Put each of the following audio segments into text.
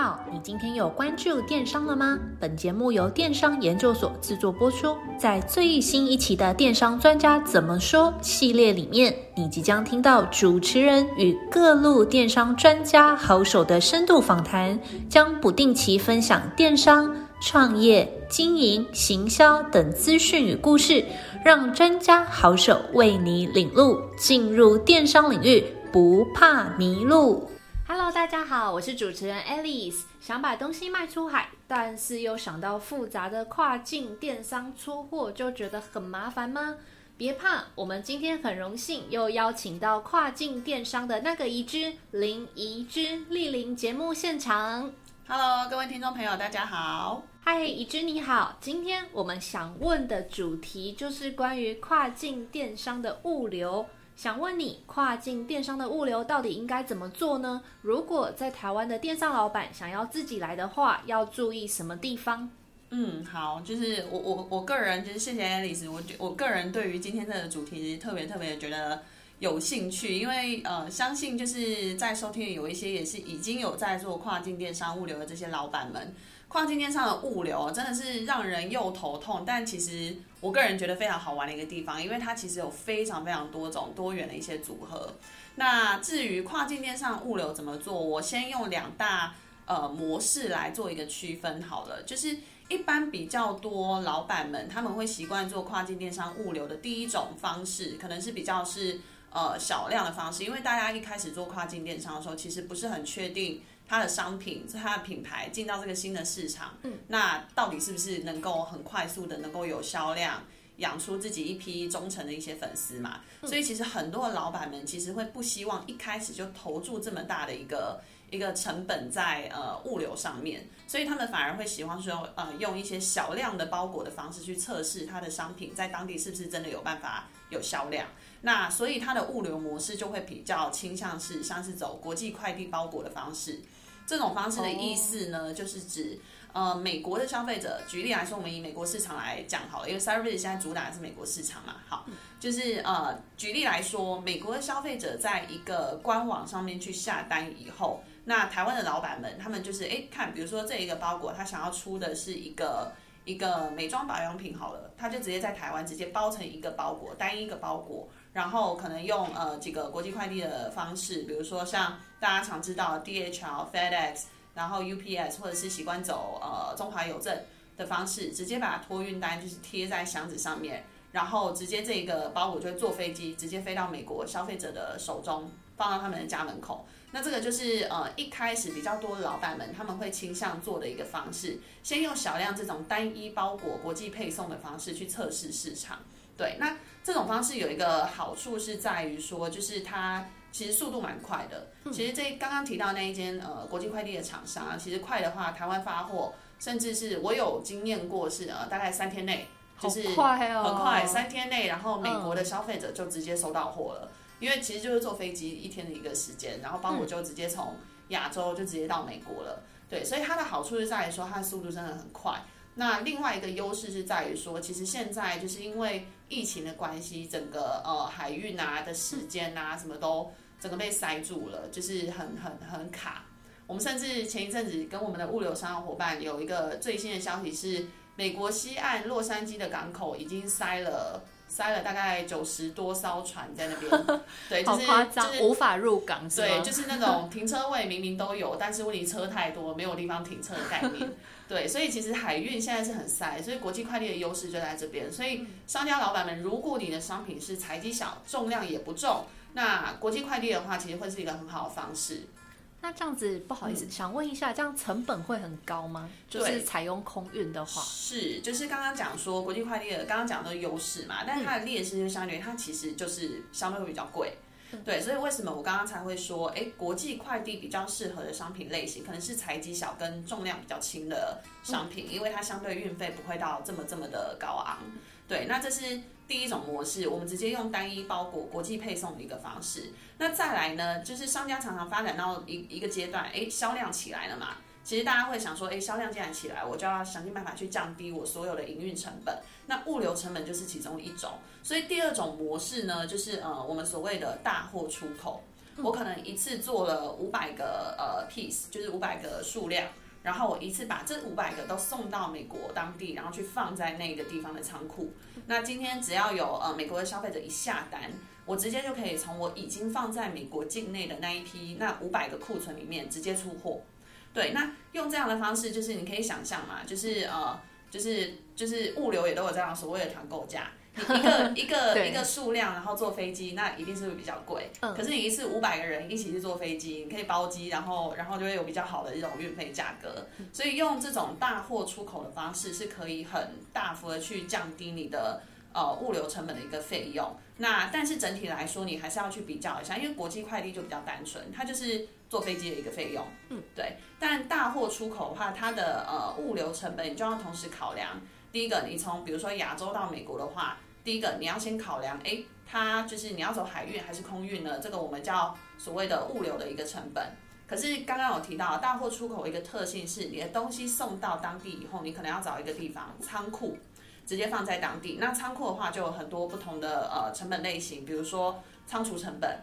好，你今天有关注电商了吗？本节目由电商研究所制作播出。在最新一期的《电商专家怎么说》系列里面，你即将听到主持人与各路电商专家好手的深度访谈，将不定期分享电商创业、经营、行销等资讯与故事，让专家好手为你领路，进入电商领域不怕迷路。Hello，大家好，我是主持人 Alice。想把东西卖出海，但是又想到复杂的跨境电商出货，就觉得很麻烦吗？别怕，我们今天很荣幸又邀请到跨境电商的那个移之林移之莅临节目现场。Hello，各位听众朋友，大家好。嗨，移之你好。今天我们想问的主题就是关于跨境电商的物流。想问你，跨境电商的物流到底应该怎么做呢？如果在台湾的电商老板想要自己来的话，要注意什么地方？嗯，好，就是我我我个人就是谢谢 Alice，我觉我个人对于今天这个主题特别特别觉得有兴趣，因为呃，相信就是在收听有一些也是已经有在做跨境电商物流的这些老板们。跨境电商的物流真的是让人又头痛，但其实我个人觉得非常好玩的一个地方，因为它其实有非常非常多种多元的一些组合。那至于跨境电商物流怎么做，我先用两大呃模式来做一个区分好了。就是一般比较多老板们他们会习惯做跨境电商物流的第一种方式，可能是比较是呃小量的方式，因为大家一开始做跨境电商的时候，其实不是很确定。它的商品，它的品牌进到这个新的市场，嗯，那到底是不是能够很快速的能够有销量，养出自己一批忠诚的一些粉丝嘛？所以其实很多的老板们其实会不希望一开始就投注这么大的一个一个成本在呃物流上面，所以他们反而会喜欢说呃用一些小量的包裹的方式去测试它的商品在当地是不是真的有办法有销量。那所以它的物流模式就会比较倾向是像是走国际快递包裹的方式。这种方式的意思呢，oh. 就是指呃美国的消费者，举例来说，我们以美国市场来讲好了，因为 Cyberbiz 现在主打的是美国市场嘛，好，就是呃举例来说，美国的消费者在一个官网上面去下单以后，那台湾的老板们他们就是哎看，比如说这一个包裹，他想要出的是一个一个美妆保养品好了，他就直接在台湾直接包成一个包裹，单一个包裹。然后可能用呃几个国际快递的方式，比如说像大家常知道 DHL、FedEx，然后 UPS，或者是习惯走呃中华邮政的方式，直接把托运单就是贴在箱子上面，然后直接这个包裹就会坐飞机直接飞到美国消费者的手中，放到他们的家门口。那这个就是呃一开始比较多的老板们他们会倾向做的一个方式，先用小量这种单一包裹国际配送的方式去测试市场。对，那这种方式有一个好处是在于说，就是它其实速度蛮快的。其实这刚刚提到那一间呃国际快递的厂商啊，其实快的话，台湾发货，甚至是我有经验过是呃大概三天内，就是很快，很快三天内，然后美国的消费者就直接收到货了，因为其实就是坐飞机一天的一个时间，然后包裹就直接从亚洲就直接到美国了。对，所以它的好处是在于说它的速度真的很快。那另外一个优势是在于说，其实现在就是因为疫情的关系，整个呃海运啊的时间啊什么都整个被塞住了，就是很很很卡。我们甚至前一阵子跟我们的物流商伙伴有一个最新的消息是，美国西岸洛杉矶的港口已经塞了塞了大概九十多艘船在那边，对，就是就是无法入港，对，就是那种停车位明明都有，但是问题车太多，没有地方停车的概念。对，所以其实海运现在是很塞，所以国际快递的优势就在这边。所以商家老板们，如果你的商品是材积小，重量也不重，那国际快递的话，其实会是一个很好的方式。那这样子不好意思，嗯、想问一下，这样成本会很高吗？就是采用空运的话，是，就是刚刚讲说国际快递的，刚刚讲的优势嘛，但是它的劣势就相对于它其实就是相对会比较贵。对，所以为什么我刚刚才会说，哎，国际快递比较适合的商品类型，可能是材积小跟重量比较轻的商品，因为它相对运费不会到这么这么的高昂。对，那这是第一种模式，我们直接用单一包裹国际配送的一个方式。那再来呢，就是商家常常发展到一一个阶段，哎，销量起来了嘛。其实大家会想说，哎，销量既然起来，我就要想尽办法去降低我所有的营运成本。那物流成本就是其中一种。所以第二种模式呢，就是呃，我们所谓的大货出口。我可能一次做了五百个呃 piece，就是五百个数量，然后我一次把这五百个都送到美国当地，然后去放在那个地方的仓库。那今天只要有呃美国的消费者一下单，我直接就可以从我已经放在美国境内的那一批那五百个库存里面直接出货。对，那用这样的方式，就是你可以想象嘛，就是呃，就是就是物流也都有这样所谓的团购价。一个 一个一个数量，然后坐飞机，那一定是会比较贵。嗯、可是你一次五百个人一起去坐飞机，你可以包机，然后然后就会有比较好的这种运费价格。所以用这种大货出口的方式，是可以很大幅的去降低你的呃物流成本的一个费用。那但是整体来说，你还是要去比较一下，因为国际快递就比较单纯，它就是坐飞机的一个费用。嗯，对。但大货出口的话，它的呃物流成本你就要同时考量。第一个，你从比如说亚洲到美国的话。第一个，你要先考量，诶，它就是你要走海运还是空运呢？这个我们叫所谓的物流的一个成本。可是刚刚有提到，大货出口一个特性是，你的东西送到当地以后，你可能要找一个地方仓库，直接放在当地。那仓库的话，就有很多不同的呃成本类型，比如说仓储成本。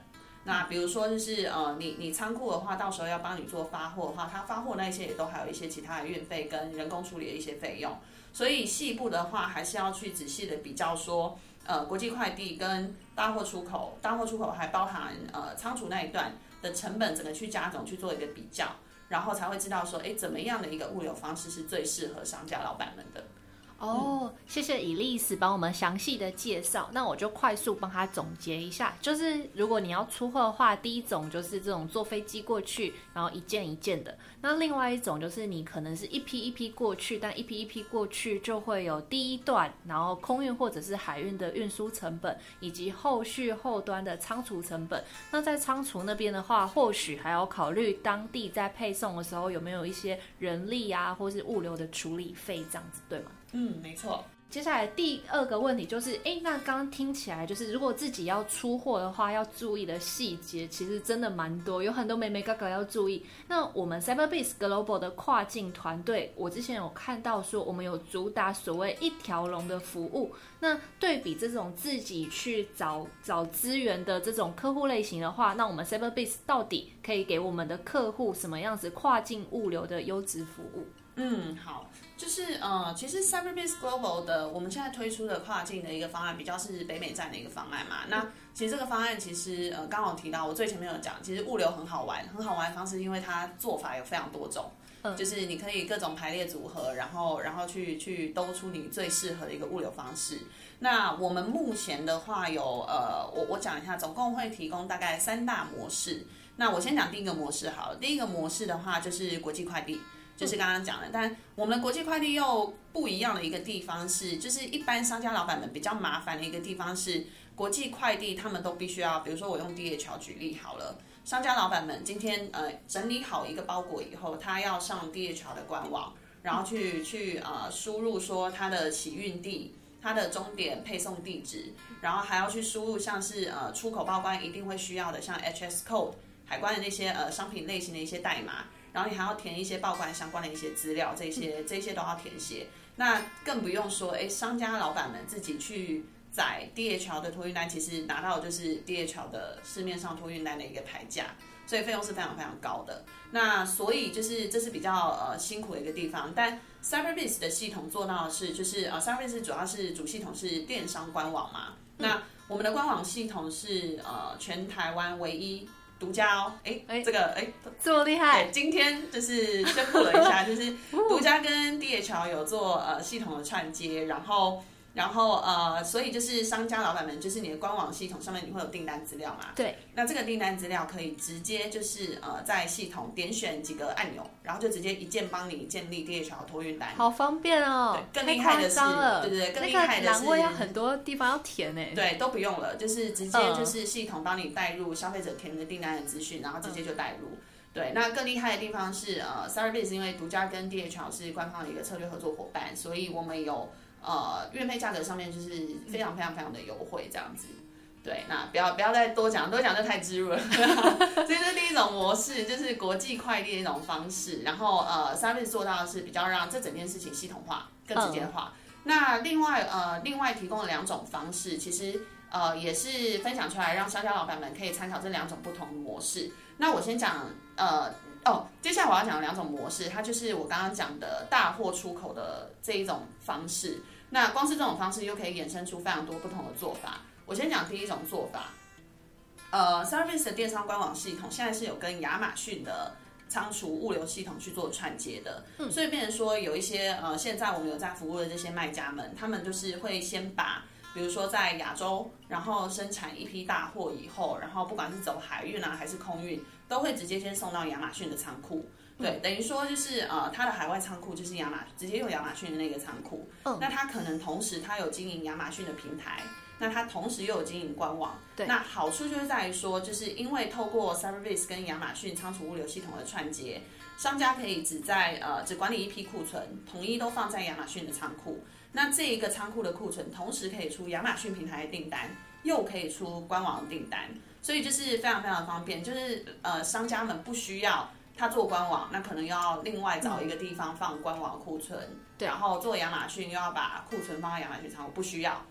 那比如说就是呃，你你仓库的话，到时候要帮你做发货的话，它发货那些也都还有一些其他的运费跟人工处理的一些费用。所以细部的话，还是要去仔细的比较说，呃，国际快递跟大货出口，大货出口还包含呃仓储那一段的成本，整个去加总去做一个比较，然后才会知道说，哎，怎么样的一个物流方式是最适合商家老板们的。哦，谢谢伊丽丝帮我们详细的介绍。那我就快速帮他总结一下，就是如果你要出货的话，第一种就是这种坐飞机过去，然后一件一件的。那另外一种就是你可能是一批一批过去，但一批一批过去就会有第一段，然后空运或者是海运的运输成本，以及后续后端的仓储成本。那在仓储那边的话，或许还要考虑当地在配送的时候有没有一些人力啊，或是物流的处理费这样子，对吗？嗯，没错。接下来第二个问题就是，哎，那刚刚听起来就是，如果自己要出货的话，要注意的细节其实真的蛮多，有很多眉眉角角要注意。那我们 Cyberbase Global 的跨境团队，我之前有看到说，我们有主打所谓一条龙的服务。那对比这种自己去找找资源的这种客户类型的话，那我们 Cyberbase 到底可以给我们的客户什么样子跨境物流的优质服务？嗯，好。就是呃，其实 CyberBase Global 的我们现在推出的跨境的一个方案，比较是北美站的一个方案嘛。那其实这个方案其实呃，刚好提到我最前面有讲，其实物流很好玩，很好玩的方式，因为它做法有非常多种，嗯，就是你可以各种排列组合，然后然后去去兜出你最适合的一个物流方式。那我们目前的话有呃，我我讲一下，总共会提供大概三大模式。那我先讲第一个模式好了，第一个模式的话就是国际快递。就是刚刚讲的，但我们的国际快递又不一样的一个地方是，就是一般商家老板们比较麻烦的一个地方是，国际快递他们都必须要，比如说我用 DHL 举例好了，商家老板们今天呃整理好一个包裹以后，他要上 DHL 的官网，然后去去呃输入说他的起运地、它的终点配送地址，然后还要去输入像是呃出口报关一定会需要的像 HS code 海关的那些呃商品类型的一些代码。然后你还要填一些报关相关的一些资料，这些这些都要填写。那更不用说，哎，商家老板们自己去载 DHL 的托运单，其实拿到的就是 DHL 的市面上托运单的一个牌价，所以费用是非常非常高的。那所以就是这是比较呃辛苦的一个地方。但 Cyberbiz 的系统做到的是，就是呃 Cyberbiz 主要是主系统是电商官网嘛。那我们的官网系统是呃全台湾唯一。独家哦，哎哎，这个哎，这么厉害！对，今天就是宣布了一下，就是独家跟 DHL 有做呃系统的串接，然后。然后呃，所以就是商家老板们，就是你的官网系统上面你会有订单资料嘛？对。那这个订单资料可以直接就是呃在系统点选几个按钮，然后就直接一键帮你建立 DHL 托运单。好方便哦。对，更厉害的是，对对对，更厉害的是，栏位要很多地方要填诶。对，都不用了，就是直接就是系统帮你带入消费者填的订单的资讯，然后直接就带入。嗯、对，那更厉害的地方是呃，Cyberbiz 因为独家跟 DHL 是官方的一个策略合作伙伴，所以我们有。呃，运费价格上面就是非常非常非常的优惠，这样子。对，那不要不要再多讲，多讲就太滋润了。这是第一种模式，就是国际快递的一种方式。然后呃，Cyberbiz 做到的是比较让这整件事情系统化、更直接化。嗯、那另外呃，另外提供了两种方式，其实。呃也是分享出来，让商家老板们可以参考这两种不同的模式。那我先讲呃哦，接下来我要讲的两种模式，它就是我刚刚讲的大货出口的这一种方式。那光是这种方式又可以衍生出非常多不同的做法。我先讲第一种做法，呃，Cyberbits 的电商官网系统现在是有跟亚马逊的仓储物流系统去做串接的，嗯、所以变成说有一些呃，现在我们有在服务的这些卖家们，他们就是会先把，比如说在亚洲，然后生产一批大货以后，然后不管是走海运啊还是空运，都会直接先送到亚马逊的仓库。对，等于说就是呃，它的海外仓库就是亚马直接用亚马逊的那个仓库。嗯，那它可能同时它有经营亚马逊的平台，那它同时又有经营官网。对，那好处就是在于说，就是因为透过 Service 跟亚马逊仓储物流系统的串接，商家可以只在呃只管理一批库存，统一都放在亚马逊的仓库。那这一个仓库的库存，同时可以出亚马逊平台的订单，又可以出官网的订单，所以就是非常非常的方便，就是呃商家们不需要。他做官网，那可能要另外找一个地方放官网库存，对、嗯，然后做亚马逊又要把库存放在亚马逊仓库，不需要。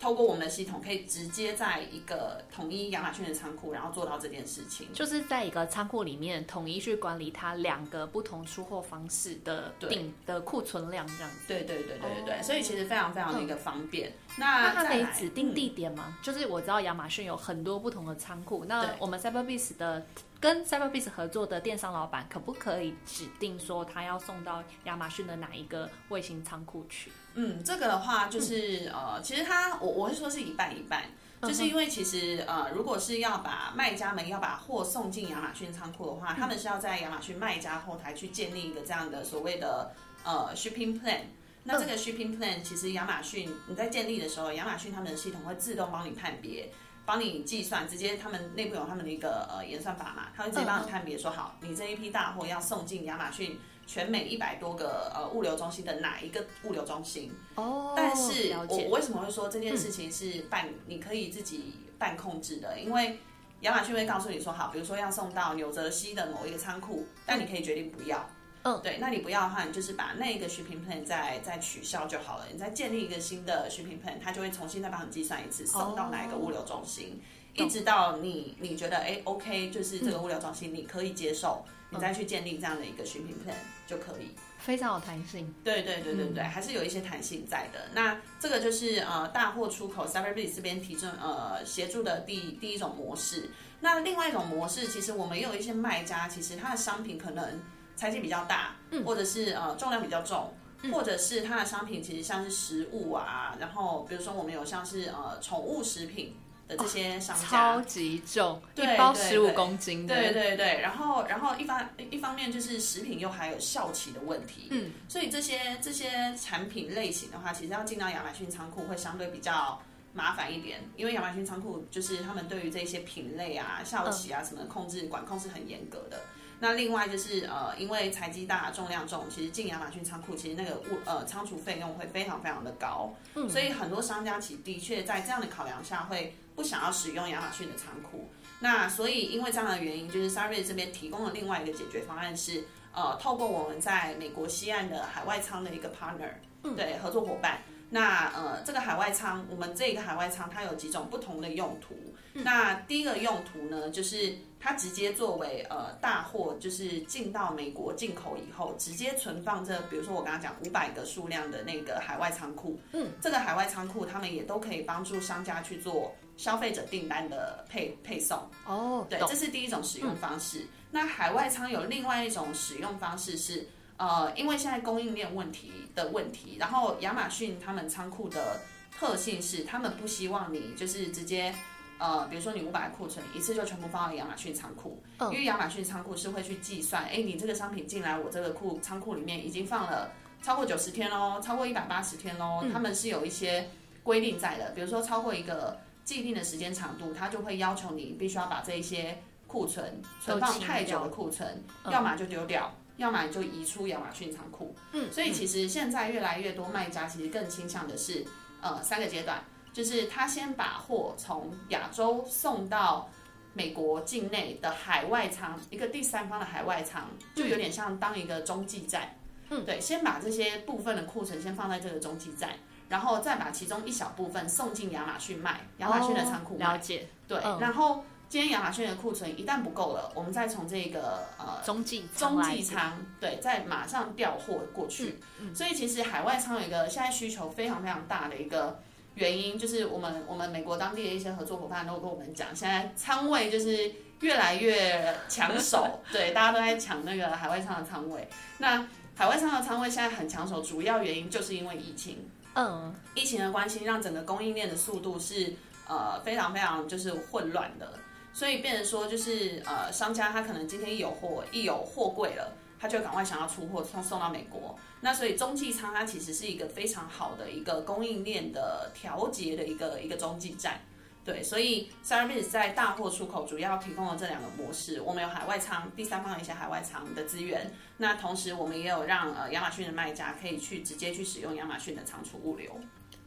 透过我们的系统，可以直接在一个统一亚马逊的仓库，然后做到这件事情。就是在一个仓库里面统一去管理它两个不同出货方式的定的库存量，这样子。对对对对对对，所以其实非常非常的一个方便。嗯、那那它可以指定地点吗？嗯、就是我知道亚马逊有很多不同的仓库，那我们 Cyberbits 的。跟 Cyberbits 合作的电商老板，可不可以指定说他要送到亚马逊的哪一个卫星仓库去？嗯，这个的话就是、嗯、呃，其实他我我会说是一半一半，就是因为其实呃，如果是要把卖家们要把货送进亚马逊仓库的话，嗯、他们是要在亚马逊卖家后台去建立一个这样的所谓的呃 shipping plan。那这个 shipping plan 其实亚马逊你在建立的时候，亚马逊他们的系统会自动帮你判别。帮你计算，直接他们内部有他们的一个呃演算法嘛，他会直接帮你判别说好，你这一批大货要送进亚马逊全美一百多个呃物流中心的哪一个物流中心？哦，但是我我为什么会说这件事情是半、嗯、你可以自己半控制的？因为亚马逊会告诉你说好，比如说要送到纽泽西的某一个仓库，但你可以决定不要。嗯，对，那你不要的话，你就是把那个 shipping plan 再再取消就好了。你再建立一个新的 shipping plan，它就会重新再帮你计算一次，送到哪一个物流中心，哦、一直到你你觉得哎 OK，就是这个物流中心你可以接受，嗯、你再去建立这样的一个 shipping plan 就可以，非常有弹性。对对对对对，嗯、还是有一些弹性在的。那这个就是呃大货出口 Cyberbits 这边提供呃协助的第第一种模式。那另外一种模式，其实我们也有一些卖家，其实他的商品可能。材质比较大，或者是呃重量比较重，嗯、或者是它的商品其实像是食物啊，然后比如说我们有像是呃宠物食品的这些商家，超级重，一包十五公斤的，对对对。然后然后一方一方面就是食品又还有效期的问题，嗯，所以这些这些产品类型的话，其实要进到亚马逊仓库会相对比较麻烦一点，因为亚马逊仓库就是他们对于这些品类啊、效期啊什么的控制管控是很严格的。那另外就是呃，因为材积大、重量重，其实进亚马逊仓库，其实那个物呃仓储费用会非常非常的高，嗯，所以很多商家其实的确在这样的考量下，会不想要使用亚马逊的仓库。那所以因为这样的原因，就是 Cyberbits 这边提供了另外一个解决方案是，呃，透过我们在美国西岸的海外仓的一个 partner，嗯，对，合作伙伴。那呃，这个海外仓，我们这个海外仓它有几种不同的用途。嗯、那第一个用途呢，就是它直接作为呃大货，就是进到美国进口以后，直接存放着，比如说我刚刚讲五百个数量的那个海外仓库。嗯，这个海外仓库他们也都可以帮助商家去做消费者订单的配配送。哦，对，这是第一种使用方式。嗯、那海外仓有另外一种使用方式是，呃，因为现在供应链问题的问题，然后亚马逊他们仓库的特性是，他们不希望你就是直接。呃，比如说你五百库存，一次就全部放到亚马逊仓库，嗯、因为亚马逊仓库是会去计算，哎，你这个商品进来我这个库仓库里面已经放了超过九十天喽，超过一百八十天喽，嗯、他们是有一些规定在的，比如说超过一个既定的时间长度，他就会要求你必须要把这一些库存存放太久的库存，要么就丢掉，嗯、要么就移出亚马逊仓库。嗯，所以其实现在越来越多卖家其实更倾向的是，呃，三个阶段。就是他先把货从亚洲送到美国境内的海外仓，一个第三方的海外仓，就有点像当一个中继站。嗯，对，先把这些部分的库存先放在这个中继站，然后再把其中一小部分送进亚马逊卖，亚马逊的仓库了解。对，嗯、然后今天亚马逊的库存一旦不够了，我们再从这个呃中继中继仓对，再马上调货过去。嗯嗯、所以其实海外仓有一个现在需求非常非常大的一个原因，就是我们我们美国当地的一些合作伙伴都跟我们讲，现在仓位就是越来越抢手，对，大家都在抢那个海外仓的仓位。那海外仓的仓位现在很抢手，主要原因就是因为疫情。嗯，疫情的关系让整个供应链的速度是呃非常非常就是混乱的，所以变成说就是呃商家他可能今天一有货一有货柜了，他就赶快想要出货送送到美国。那所以中继仓它其实是一个非常好的一个供应链的调节的一个一个中继站。对，所以 Cyberbiz 在大货出口主要提供了这两个模式，我们有海外仓，第三方的一些海外仓的资源，那同时我们也有让呃亚马逊的卖家可以去直接去使用亚马逊的仓储物流。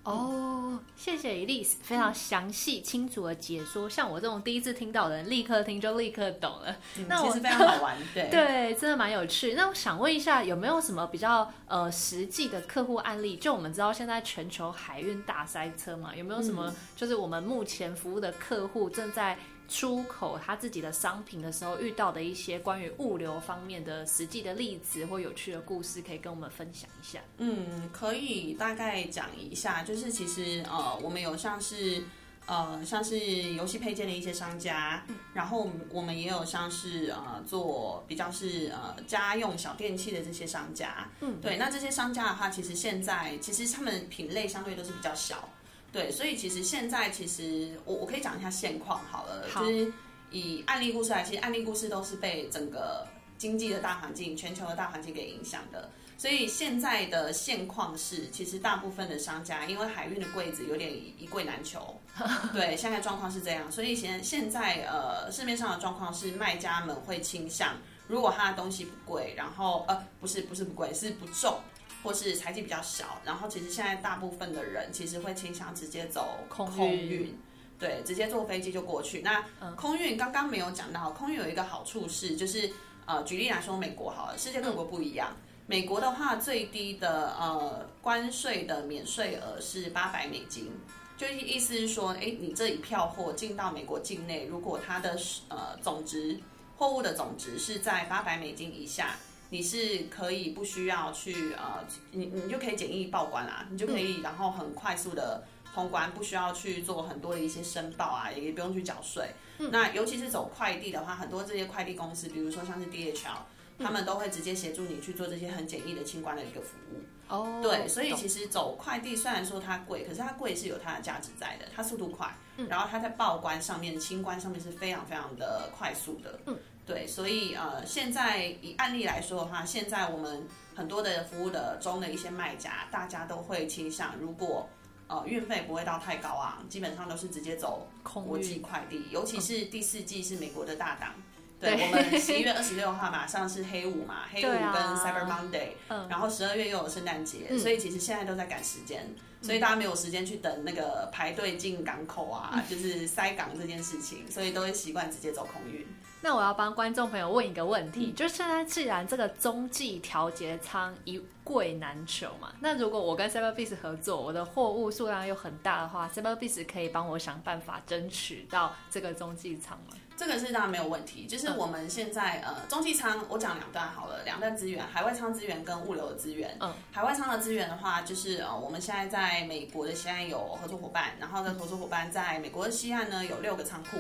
哦，谢谢 Elise 非常详细清楚的解说，像我这种第一次听到的人，立刻听就立刻懂了。嗯、那我其实非常好玩，对 对，真的蛮有趣。那我想问一下，有没有什么比较呃实际的客户案例？就我们知道现在全球海运大塞车嘛，有没有什么就是我们目前服务的客户正在出口他自己的商品的时候遇到的一些关于物流方面的实际的例子或有趣的故事，可以跟我们分享一下？嗯，可以大概讲一下，就是其实呃，我们有像是呃，像是游戏配件的一些商家，嗯、然后我们也有像是呃，做比较是呃家用小电器的这些商家，嗯，对，那这些商家的话，其实现在其实他们品类相对都是比较小。对，所以其实现在其实我我可以讲一下现况好了，好就是以案例故事来，其实案例故事都是被整个经济的大环境、全球的大环境给影响的。所以现在的现况是，其实大部分的商家因为海运的柜子有点一柜难求，对，现在状况是这样。所以现现在呃市面上的状况是，卖家们会倾向，如果他的东西不贵，然后呃不是不是不贵，是不重。或是财积比较小，然后其实现在大部分的人其实会倾向直接走空运，对，直接坐飞机就过去。那空运刚刚没有讲到，空运有一个好处是，就是呃，举例来说，美国好了，世界各国不一样。嗯、美国的话，最低的呃关税的免税额是八百美金，就意思是说，哎，你这一票货进到美国境内，如果它的呃总值货物的总值是在八百美金以下。你是可以不需要去呃，你你就可以简易报关啦，你就可以然后很快速的通关，不需要去做很多的一些申报啊，也不用去缴税。嗯、那尤其是走快递的话，很多这些快递公司，比如说像是 DHL，他们都会直接协助你去做这些很简易的清关的一个服务。哦，对，所以其实走快递虽然说它贵，可是它贵是有它的价值在的，它速度快，然后它在报关上面、清关上面是非常非常的快速的。嗯。对，所以呃，现在以案例来说的话，现在我们很多的服务的中的一些卖家，大家都会倾向，如果呃运费不会到太高啊，基本上都是直接走国际快递，尤其是第四季是美国的大档。对，对。我们十一月二十六号马上是黑五嘛，黑五跟 Cyber Monday，、啊、然后十二月又有圣诞节，嗯、所以其实现在都在赶时间，所以大家没有时间去等那个排队进港口啊，嗯、就是塞港这件事情，所以都会习惯直接走空运。那我要帮观众朋友问一个问题，嗯、就现在既然这个中继调节仓一柜难求嘛，那如果我跟 Cyberbiz 合作，我的货物数量又很大的话，Cyberbiz 可以帮我想办法争取到这个中继仓吗？这个是当然没有问题，就是我们现在、嗯、呃中继仓，我讲两段好了，两段资源，海外仓资源跟物流的资源。嗯，海外仓的资源的话，就是呃我们现在在美国的西岸有合作伙伴，然后的合作伙伴在美国的西岸呢有六个仓库。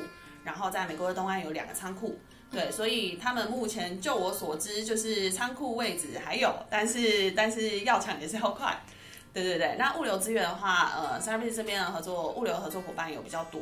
然后在美国的东岸有两个仓库，对，所以他们目前就我所知，就是仓库位置还有，但是但是要抢也是要快，对对对。那物流资源的话，呃，Cyberbiz 这边的合作物流合作伙伴有比较多，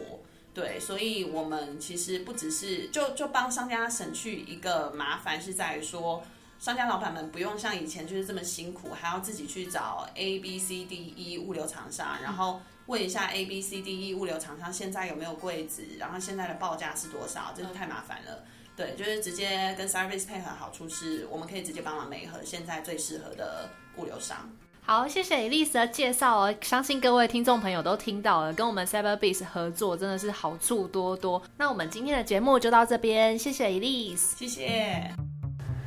对，所以我们其实不只是就就帮商家省去一个麻烦，是在于说商家老板们不用像以前就是这么辛苦，还要自己去找 A B C D E 物流厂商，然后。问一下 A B C D E 物流厂商现在有没有柜子，然后现在的报价是多少？真的太麻烦了。对，就是直接跟 Service 配合，好处是我们可以直接帮忙媒合现在最适合的物流商。好，谢谢 Elise 的介绍哦，相信各位听众朋友都听到了，跟我们 Cyberbiz 合作真的是好处多多。那我们今天的节目就到这边，谢谢 Elise，谢谢。